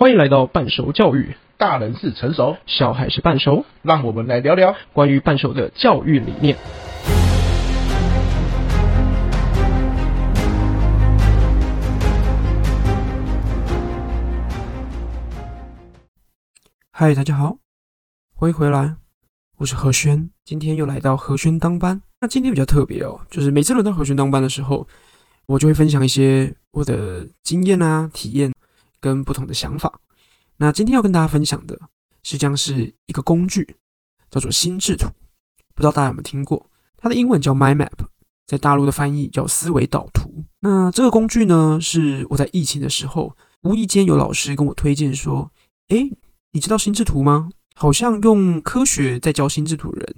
欢迎来到半熟教育，大人是成熟，小孩是半熟，让我们来聊聊。关于半熟的教育理念。嗨，大家好，欢迎回来，我是何轩，今天又来到何轩当班。那今天比较特别哦，就是每次轮到何轩当班的时候，我就会分享一些我的经验啊、体验跟不同的想法。那今天要跟大家分享的，实际上是一个工具，叫做心智图。不知道大家有没有听过？它的英文叫 Mind Map，在大陆的翻译叫思维导图。那这个工具呢，是我在疫情的时候，无意间有老师跟我推荐说：“诶，你知道心智图吗？好像用科学在教心智图的人，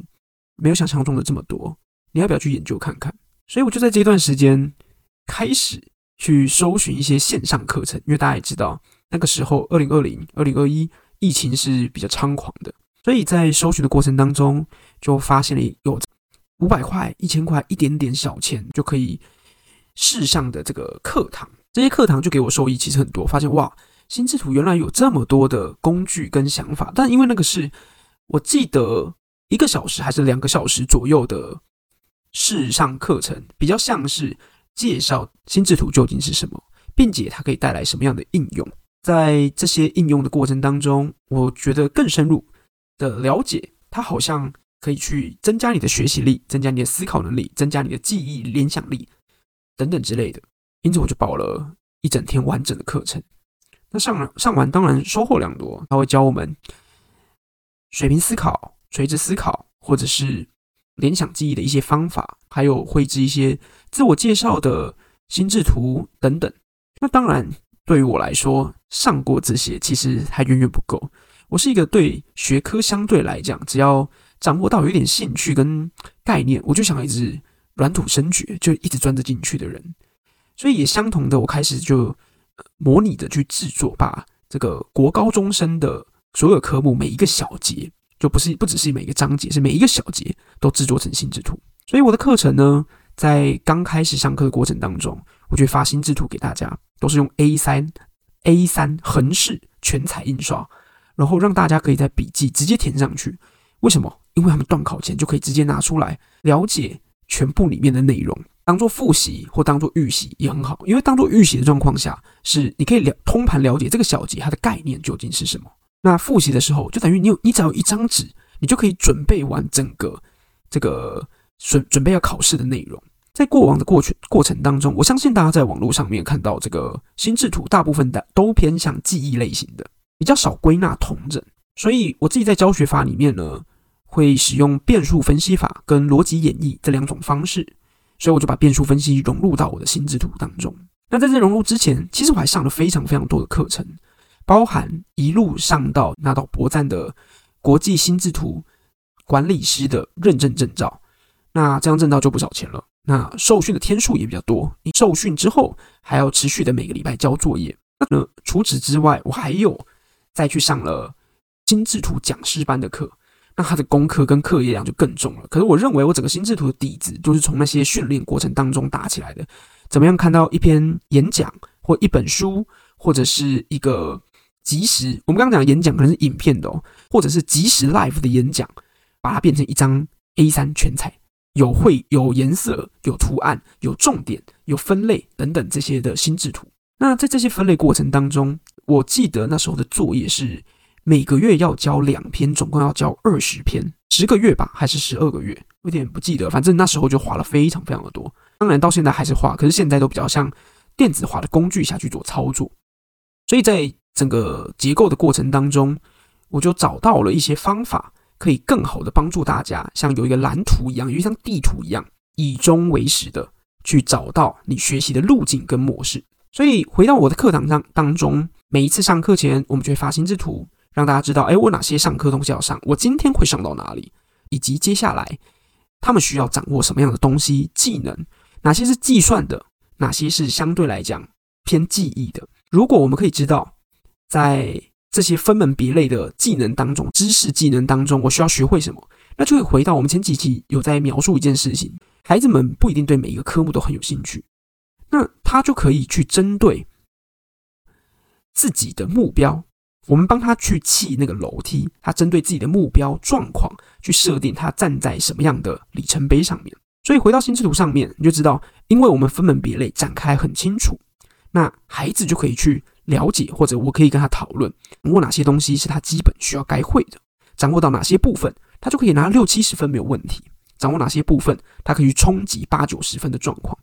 没有想象中的这么多。你要不要去研究看看？”所以我就在这段时间开始去搜寻一些线上课程，因为大家也知道。那个时候，二零二零、二零二一疫情是比较猖狂的，所以在搜寻的过程当中，就发现了有五百块、一千块、一点点小钱就可以试上的这个课堂。这些课堂就给我受益其实很多，发现哇，心智图原来有这么多的工具跟想法。但因为那个是我记得一个小时还是两个小时左右的试上课程，比较像是介绍心智图究竟是什么，并且它可以带来什么样的应用。在这些应用的过程当中，我觉得更深入的了解，它好像可以去增加你的学习力，增加你的思考能力，增加你的记忆、联想力等等之类的。因此，我就报了一整天完整的课程。那上上完，当然收获良多。他会教我们水平思考、垂直思考，或者是联想记忆的一些方法，还有绘制一些自我介绍的心智图等等。那当然。对于我来说，上过这些其实还远远不够。我是一个对学科相对来讲，只要掌握到有点兴趣跟概念，我就想一直软土生掘，就一直钻着进去的人。所以也相同的，我开始就模拟的去制作，把这个国高中生的所有科目每一个小节，就不是不只是每一个章节，是每一个小节都制作成心智图。所以我的课程呢，在刚开始上课的过程当中，我就发心智图给大家。都是用 A3 A3 横式全彩印刷，然后让大家可以在笔记直接填上去。为什么？因为他们段考前就可以直接拿出来了解全部里面的内容，当做复习或当做预习也很好。因为当做预习的状况下，是你可以了通盘了解这个小节它的概念究竟是什么。那复习的时候，就等于你有你只要有一张纸，你就可以准备完整个这个准准备要考试的内容。在过往的过去过程当中，我相信大家在网络上面看到这个心智图，大部分的都偏向记忆类型的，比较少归纳同整。所以我自己在教学法里面呢，会使用变数分析法跟逻辑演绎这两种方式，所以我就把变数分析融入到我的心智图当中。那在这融入之前，其实我还上了非常非常多的课程，包含一路上到拿到博赞的国际心智图管理师的认证证照，那这张证照就不少钱了。那受训的天数也比较多，你受训之后还要持续的每个礼拜交作业。那除此之外，我还有再去上了心智图讲师班的课，那他的功课跟课业量就更重了。可是我认为我整个心智图的底子就是从那些训练过程当中打起来的。怎么样看到一篇演讲或一本书，或者是一个即时，我们刚刚讲的演讲可能是影片的哦，或者是即时 live 的演讲，把它变成一张 A3 全彩。有绘、有颜色、有图案、有重点、有分类等等这些的心智图。那在这些分类过程当中，我记得那时候的作业是每个月要交两篇，总共要交二十篇，十个月吧，还是十二个月？有点不记得。反正那时候就花了非常非常的多。当然到现在还是花，可是现在都比较像电子化的工具下去做操作。所以在整个结构的过程当中，我就找到了一些方法。可以更好的帮助大家，像有一个蓝图一样，有一张地图一样，以终为始的去找到你学习的路径跟模式。所以回到我的课堂上当中，每一次上课前，我们就会发心智图，让大家知道，哎，我哪些上课东西要上，我今天会上到哪里，以及接下来他们需要掌握什么样的东西、技能，哪些是计算的，哪些是相对来讲偏记忆的。如果我们可以知道，在这些分门别类的技能当中，知识技能当中，我需要学会什么？那就会回到我们前几期有在描述一件事情：孩子们不一定对每一个科目都很有兴趣，那他就可以去针对自己的目标我们帮他去砌那个楼梯，他针对自己的目标状况去设定他站在什么样的里程碑上面。所以回到心智图上面，你就知道，因为我们分门别类展开很清楚，那孩子就可以去了解，或者我可以跟他讨论，掌握哪些东西是他基本需要该会的，掌握到哪些部分，他就可以拿六七十分没有问题；掌握哪些部分，他可以去冲击八九十分的状况。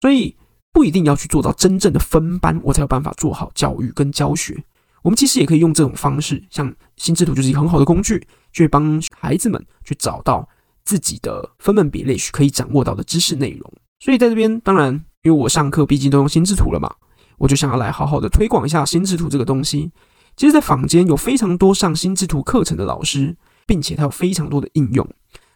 所以不一定要去做到真正的分班，我才有办法做好教育跟教学。我们其实也可以用这种方式，像心智图就是一个很好的工具，去帮孩子们去找到自己的分门别类可以掌握到的知识内容。所以在这边，当然因为我上课毕竟都用心智图了嘛，我就想要来好好的推广一下心智图这个东西。其实，在坊间有非常多上心智图课程的老师，并且它有非常多的应用。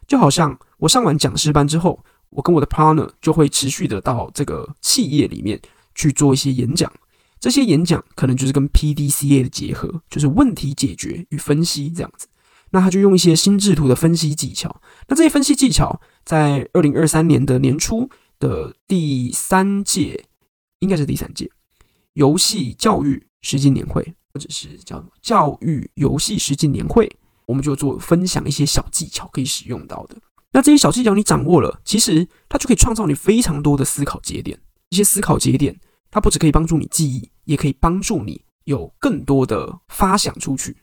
就好像我上完讲师班之后，我跟我的 partner 就会持续的到这个企业里面去做一些演讲。这些演讲可能就是跟 PDCA 的结合，就是问题解决与分析这样子。那他就用一些心智图的分析技巧。那这些分析技巧，在二零二三年的年初的第三届，应该是第三届游戏教育实践年会，或者是叫教育游戏实践年会，我们就做分享一些小技巧可以使用到的。那这些小技巧你掌握了，其实它就可以创造你非常多的思考节点。一些思考节点。它不只可以帮助你记忆，也可以帮助你有更多的发想出去。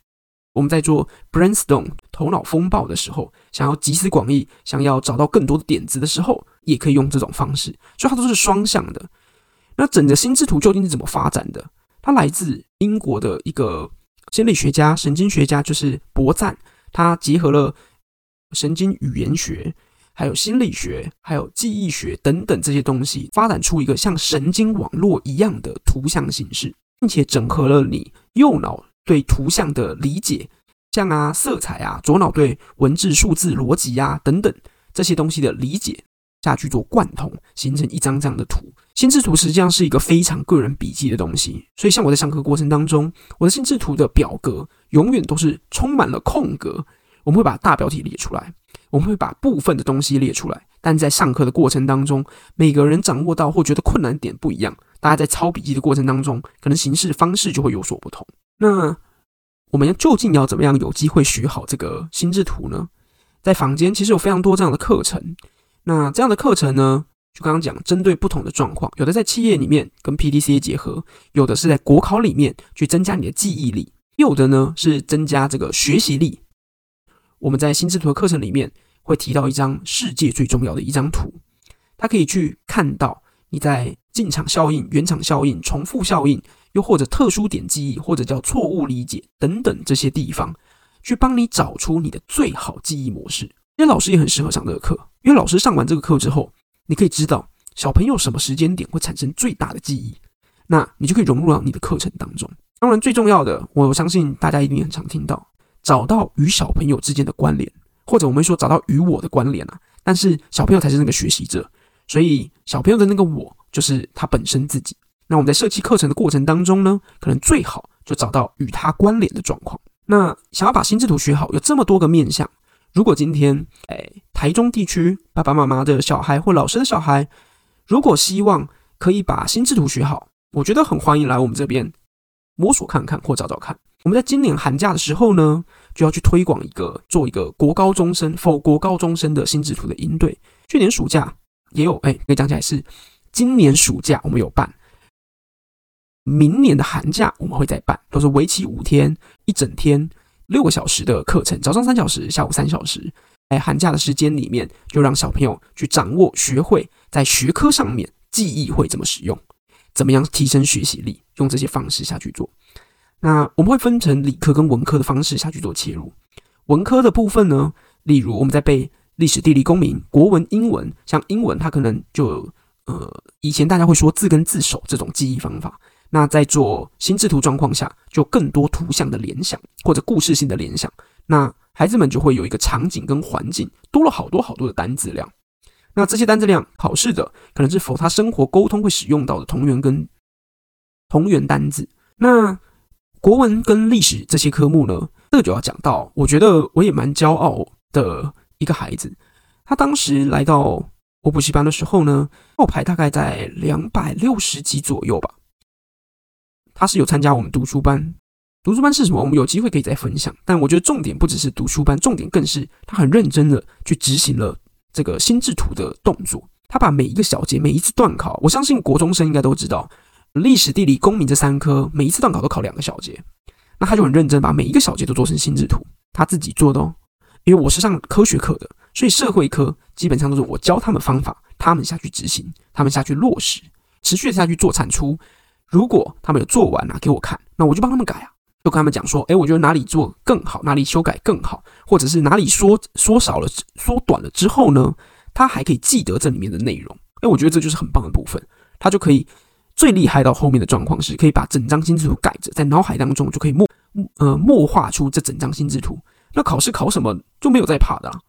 我们在做 brainstorm 头脑风暴的时候，想要集思广益，想要找到更多的点子的时候，也可以用这种方式。所以它都是双向的。那整个心智图究竟是怎么发展的？它来自英国的一个心理学家、神经学家，就是博赞。他结合了神经语言学。还有心理学，还有记忆学等等这些东西，发展出一个像神经网络一样的图像形式，并且整合了你右脑对图像的理解，像啊色彩啊，左脑对文字、数字、逻辑啊等等这些东西的理解下去做贯通，形成一张这样的图。心智图实际上是一个非常个人笔记的东西，所以像我在上课过程当中，我的心智图的表格永远都是充满了空格，我们会把大标题列出来。我们会把部分的东西列出来，但在上课的过程当中，每个人掌握到或觉得困难点不一样，大家在抄笔记的过程当中，可能形式方式就会有所不同。那我们究竟要怎么样有机会学好这个心智图呢？在坊间其实有非常多这样的课程。那这样的课程呢，就刚刚讲，针对不同的状况，有的在企业里面跟 PDCA 结合，有的是在国考里面去增加你的记忆力，有的呢是增加这个学习力。我们在心智图的课程里面会提到一张世界最重要的一张图，它可以去看到你在进场效应、原厂效应、重复效应，又或者特殊点记忆，或者叫错误理解等等这些地方，去帮你找出你的最好记忆模式。因为老师也很适合上这个课，因为老师上完这个课之后，你可以知道小朋友什么时间点会产生最大的记忆，那你就可以融入到你的课程当中。当然，最重要的，我相信大家一定很常听到。找到与小朋友之间的关联，或者我们说找到与我的关联啊。但是小朋友才是那个学习者，所以小朋友的那个我就是他本身自己。那我们在设计课程的过程当中呢，可能最好就找到与他关联的状况。那想要把心智图学好，有这么多个面向。如果今天哎，台中地区爸爸妈妈的小孩或老师的小孩，如果希望可以把心智图学好，我觉得很欢迎来我们这边摸索看看或找找看。我们在今年寒假的时候呢，就要去推广一个，做一个国高中生，for 国高中生的心智图的应对。去年暑假也有，哎，可以讲起来是今年暑假我们有办，明年的寒假我们会再办，都是为期五天，一整天六个小时的课程，早上三小时，下午三小时。在寒假的时间里面，就让小朋友去掌握、学会在学科上面记忆会怎么使用，怎么样提升学习力，用这些方式下去做。那我们会分成理科跟文科的方式下去做切入。文科的部分呢，例如我们在背历史、地理、公民、国文、英文，像英文它可能就呃，以前大家会说字根字首这种记忆方法。那在做心智图状况下，就更多图像的联想或者故事性的联想。那孩子们就会有一个场景跟环境，多了好多好多的单字量。那这些单字量考试的可能是否他生活沟通会使用到的同源跟同源单字。那国文跟历史这些科目呢，这就要讲到，我觉得我也蛮骄傲的一个孩子。他当时来到我补习班的时候呢，号牌大概在两百六十几左右吧。他是有参加我们读书班，读书班是什么？我们有机会可以再分享。但我觉得重点不只是读书班，重点更是他很认真的去执行了这个心智图的动作。他把每一个小节、每一次段考，我相信国中生应该都知道，历史、地理、公民这三科，每一次段考都考两个小节。那他就很认真，把每一个小节都做成心智图，他自己做的哦。因为我是上科学课的，所以社会科基本上都是我教他们方法，他们下去执行，他们下去落实，持续的下去做产出。如果他们有做完啊，给我看，那我就帮他们改啊，就跟他们讲说，诶，我觉得哪里做更好，哪里修改更好，或者是哪里缩缩少了、缩短了之后呢，他还可以记得这里面的内容。诶，我觉得这就是很棒的部分，他就可以最厉害到后面的状况是，可以把整张心智图改着，在脑海当中就可以默呃默画出这整张心智图。那考试考什么就没有再怕的啊，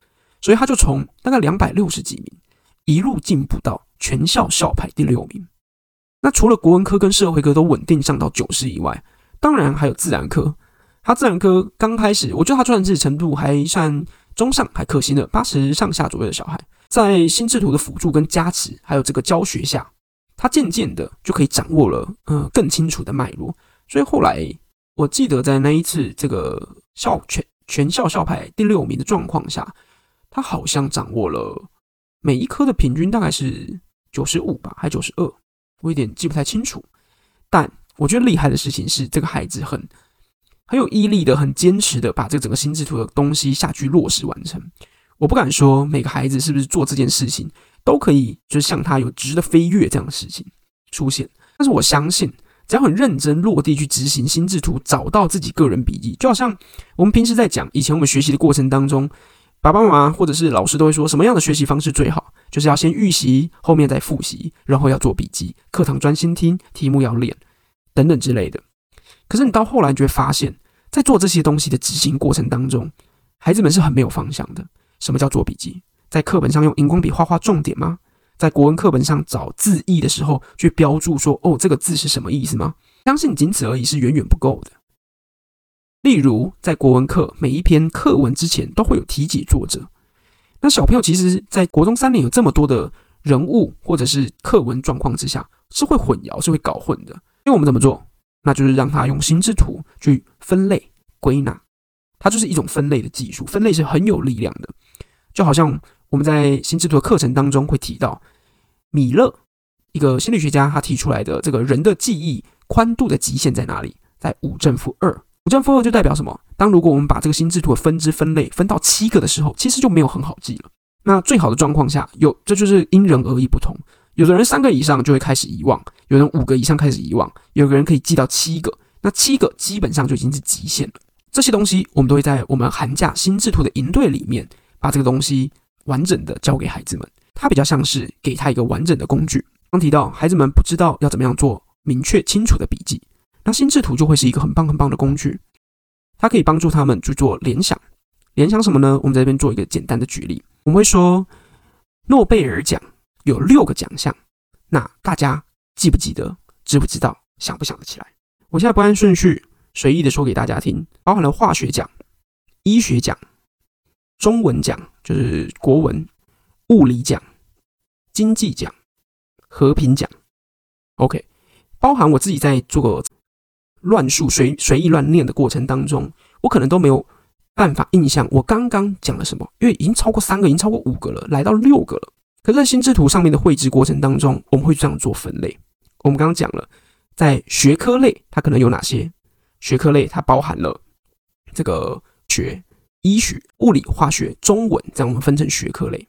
所以他就从大概两百六十几名一路进步到全校校排第六名。那除了国文科跟社会科都稳定上到九十以外，当然还有自然科。他自然科刚开始，我觉得他算是程度还算中上，还可行的八十上下左右的小孩，在心智图的辅助跟加持，还有这个教学下，他渐渐的就可以掌握了，呃，更清楚的脉络。所以后来我记得在那一次这个校全全校校排第六名的状况下，他好像掌握了每一科的平均大概是九十五吧，还九十二。我有点记不太清楚，但我觉得厉害的事情是，这个孩子很很有毅力的，很坚持的把这整个心智图的东西下去落实完成。我不敢说每个孩子是不是做这件事情都可以，就是像他有质的飞跃这样的事情出现，但是我相信，只要很认真落地去执行心智图，找到自己个人笔记，就好像我们平时在讲以前我们学习的过程当中，爸爸妈妈或者是老师都会说什么样的学习方式最好。就是要先预习，后面再复习，然后要做笔记，课堂专心听，题目要练，等等之类的。可是你到后来你就会发现，在做这些东西的执行过程当中，孩子们是很没有方向的。什么叫做笔记？在课本上用荧光笔画画重点吗？在国文课本上找字义的时候去标注说，哦，这个字是什么意思吗？相信仅此而已是远远不够的。例如，在国文课每一篇课文之前都会有题解作者。那小朋友其实，在国中三年有这么多的人物或者是课文状况之下，是会混淆，是会搞混的。因为我们怎么做？那就是让他用心智图去分类归纳，它就是一种分类的技术。分类是很有力量的，就好像我们在心智图的课程当中会提到，米勒一个心理学家他提出来的这个人的记忆宽度的极限在哪里？在五正负二。五正负二就代表什么？当如果我们把这个心智图的分支分类分到七个的时候，其实就没有很好记了。那最好的状况下，有这就是因人而异不同。有的人三个以上就会开始遗忘，有人五个以上开始遗忘，有个人可以记到七个。那七个基本上就已经是极限了。这些东西我们都会在我们寒假心智图的营队里面把这个东西完整的教给孩子们。它比较像是给他一个完整的工具。刚提到孩子们不知道要怎么样做明确清楚的笔记。那心智图就会是一个很棒很棒的工具，它可以帮助他们去做联想。联想什么呢？我们在这边做一个简单的举例。我们会说，诺贝尔奖有六个奖项，那大家记不记得？知不知道？想不想得起来？我现在不按顺序，随意的说给大家听，包含了化学奖、医学奖、中文奖就是国文、物理奖、经济奖、和平奖。OK，包含我自己在做。乱数随随意乱念的过程当中，我可能都没有办法印象我刚刚讲了什么，因为已经超过三个，已经超过五个了，来到六个了。可是，在心智图上面的绘制过程当中，我们会这样做分类。我们刚刚讲了，在学科类，它可能有哪些学科类？它包含了这个学、医学、物理、化学、中文，这样我们分成学科类。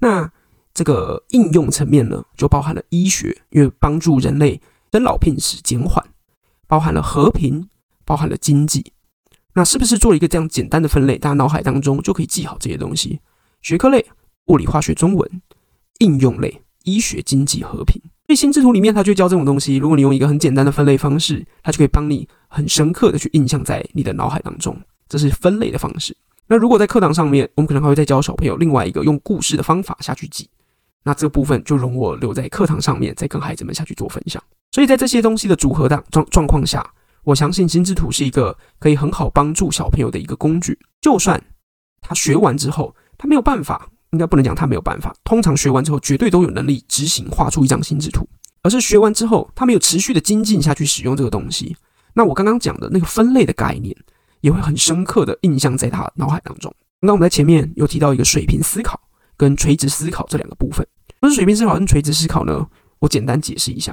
那这个应用层面呢，就包含了医学，因为帮助人类生老病死减缓。包含了和平，包含了经济，那是不是做了一个这样简单的分类？大家脑海当中就可以记好这些东西：学科类，物理、化学、中文；应用类，医学、经济、和平。所以心智图里面，它就教这种东西。如果你用一个很简单的分类方式，它就可以帮你很深刻的去印象在你的脑海当中。这是分类的方式。那如果在课堂上面，我们可能还会再教小朋友另外一个用故事的方法下去记。那这个部分就容我留在课堂上面，再跟孩子们下去做分享。所以在这些东西的组合的状状况下，我相信心智图是一个可以很好帮助小朋友的一个工具。就算他学完之后，他没有办法，应该不能讲他没有办法。通常学完之后，绝对都有能力执行画出一张心智图。而是学完之后，他没有持续的精进下去使用这个东西，那我刚刚讲的那个分类的概念，也会很深刻的印象在他脑海当中。那我们在前面有提到一个水平思考跟垂直思考这两个部分。那水平思考跟垂直思考呢？我简单解释一下。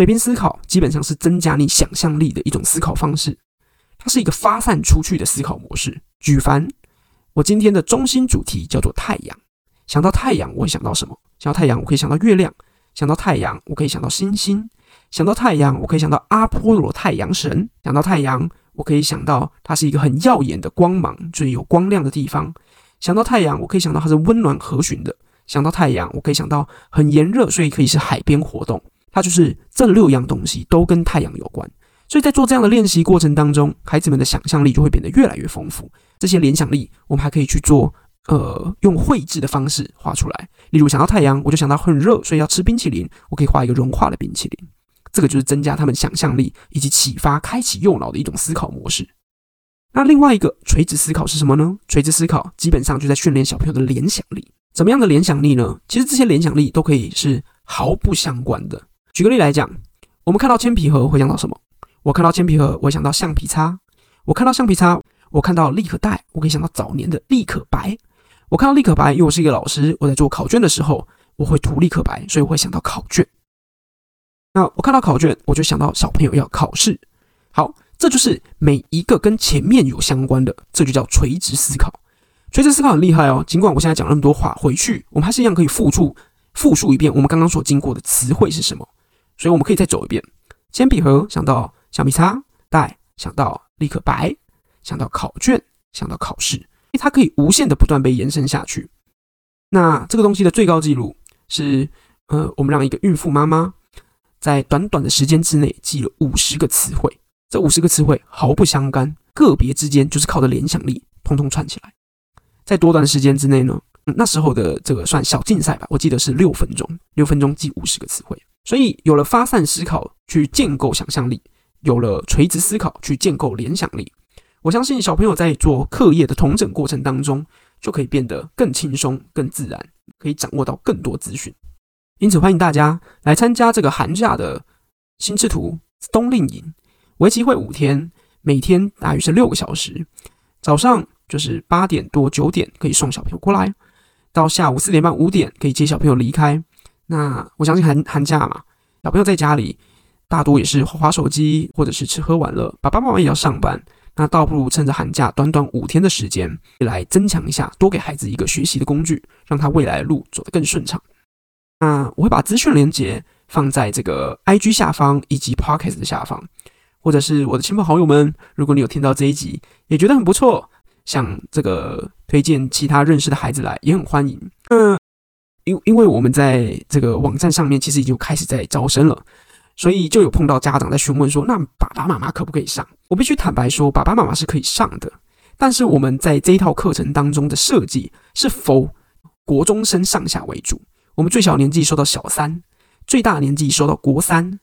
水平思考基本上是增加你想象力的一种思考方式，它是一个发散出去的思考模式。举凡我今天的中心主题叫做太阳，想到太阳我会想到什么？想到太阳我可以想到月亮，想到太阳我可以想到星星，想到太阳我可以想到阿波罗太阳神，想到太阳。我可以想到它是一个很耀眼的光芒，就是有光亮的地方。想到太阳，我可以想到它是温暖和煦的。想到太阳，我可以想到很炎热，所以可以是海边活动。它就是这六样东西都跟太阳有关。所以在做这样的练习过程当中，孩子们的想象力就会变得越来越丰富。这些联想力，我们还可以去做，呃，用绘制的方式画出来。例如想到太阳，我就想到很热，所以要吃冰淇淋。我可以画一个融化的冰淇淋。这个就是增加他们想象力以及启发、开启右脑的一种思考模式。那另外一个垂直思考是什么呢？垂直思考基本上就在训练小朋友的联想力。怎么样的联想力呢？其实这些联想力都可以是毫不相关的。举个例来讲，我们看到铅笔盒会想到什么？我看到铅笔盒，我会想到橡皮擦；我看到橡皮擦，我看到立可带，我可以想到早年的立可白；我看到立可白，因为我是一个老师，我在做考卷的时候，我会涂立可白，所以我会想到考卷。那我看到考卷，我就想到小朋友要考试。好，这就是每一个跟前面有相关的，这就叫垂直思考。垂直思考很厉害哦。尽管我现在讲那么多话，回去我们还是一样可以复述、复述一遍我们刚刚所经过的词汇是什么。所以我们可以再走一遍：铅笔盒想到橡皮擦带，想到立可白，想到考卷，想到考试。因为它可以无限的不断被延伸下去。那这个东西的最高纪录是，呃，我们让一个孕妇妈妈。在短短的时间之内记了五十个词汇，这五十个词汇毫不相干，个别之间就是靠着联想力，通通串起来。在多短的时间之内呢？那时候的这个算小竞赛吧，我记得是六分钟，六分钟记五十个词汇。所以有了发散思考去建构想象力，有了垂直思考去建构联想力，我相信小朋友在做课业的统整过程当中，就可以变得更轻松、更自然，可以掌握到更多资讯。因此，欢迎大家来参加这个寒假的心智图冬令营，为期会五天，每天大约是六个小时。早上就是八点多九点可以送小朋友过来，到下午四点半五点可以接小朋友离开。那我相信寒寒假嘛，小朋友在家里大多也是滑手机或者是吃喝玩乐，爸爸妈妈也要上班，那倒不如趁着寒假短短五天的时间来增强一下，多给孩子一个学习的工具，让他未来的路走得更顺畅。那我会把资讯连接放在这个 IG 下方以及 Podcast 的下方，或者是我的亲朋好友们，如果你有听到这一集，也觉得很不错，想这个推荐其他认识的孩子来，也很欢迎。嗯，因因为我们在这个网站上面其实已经开始在招生了，所以就有碰到家长在询问说，那爸爸妈妈可不可以上？我必须坦白说，爸爸妈妈是可以上的，但是我们在这一套课程当中的设计是否国中生上下为主。我们最小年纪收到小三，最大年纪收到国三。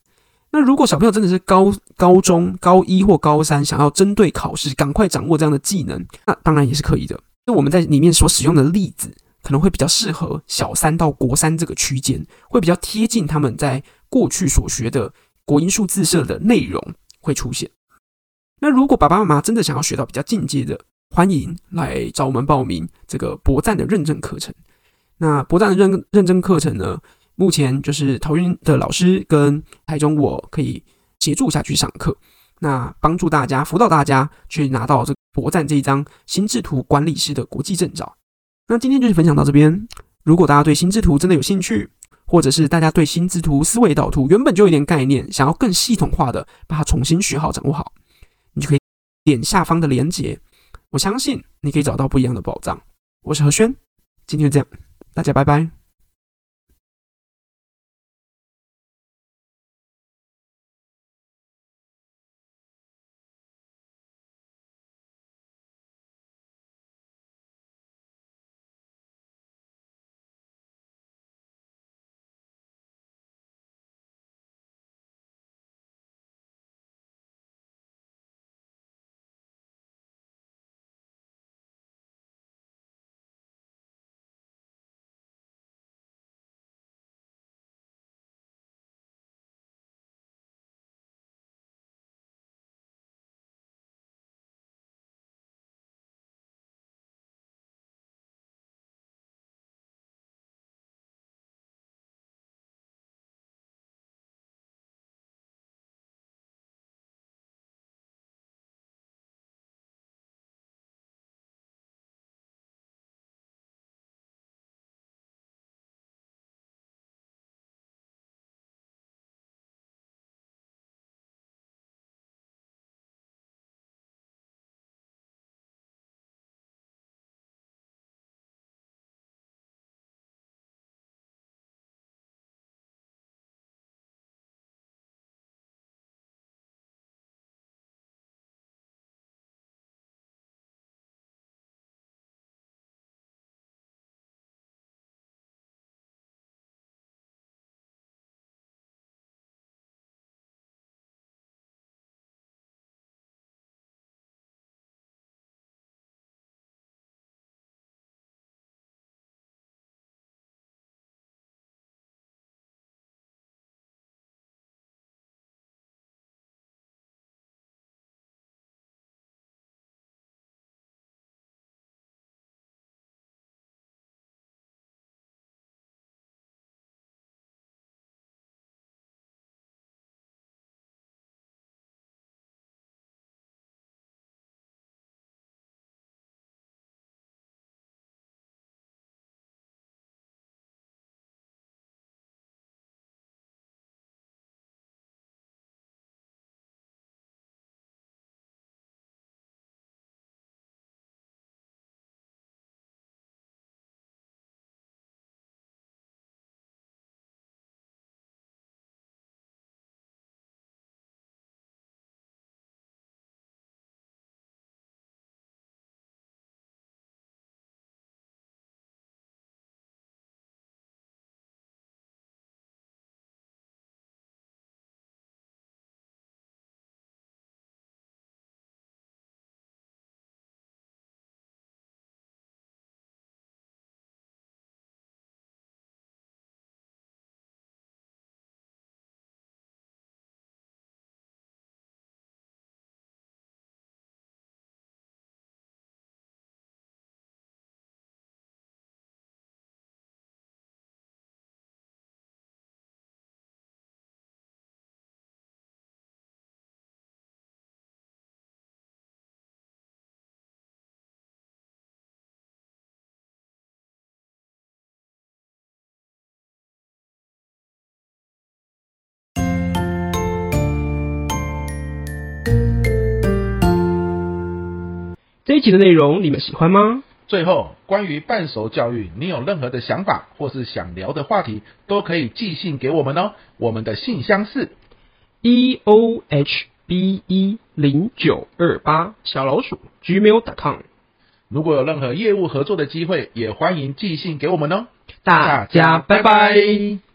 那如果小朋友真的是高高中高一或高三，想要针对考试赶快掌握这样的技能，那当然也是可以的。那我们在里面所使用的例子，可能会比较适合小三到国三这个区间，会比较贴近他们在过去所学的国音数字社的内容会出现。那如果爸爸妈妈真的想要学到比较进阶的，欢迎来找我们报名这个博赞的认证课程。那博赞的认认证课程呢，目前就是桃园的老师跟台中我可以协助下去上课，那帮助大家辅导大家去拿到这个博赞这一张心智图管理师的国际证照。那今天就是分享到这边。如果大家对心智图真的有兴趣，或者是大家对心智图思维导图原本就有点概念，想要更系统化的把它重新学好掌握好，你就可以点下方的连接，我相信你可以找到不一样的宝藏。我是何轩，今天就这样。大家拜拜。这一集的内容你们喜欢吗？最后，关于半熟教育，你有任何的想法或是想聊的话题，都可以寄信给我们哦。我们的信箱是 e o h b e 零九二八小老鼠 gmail.com。如果有任何业务合作的机会，也欢迎寄信给我们哦。大家拜拜。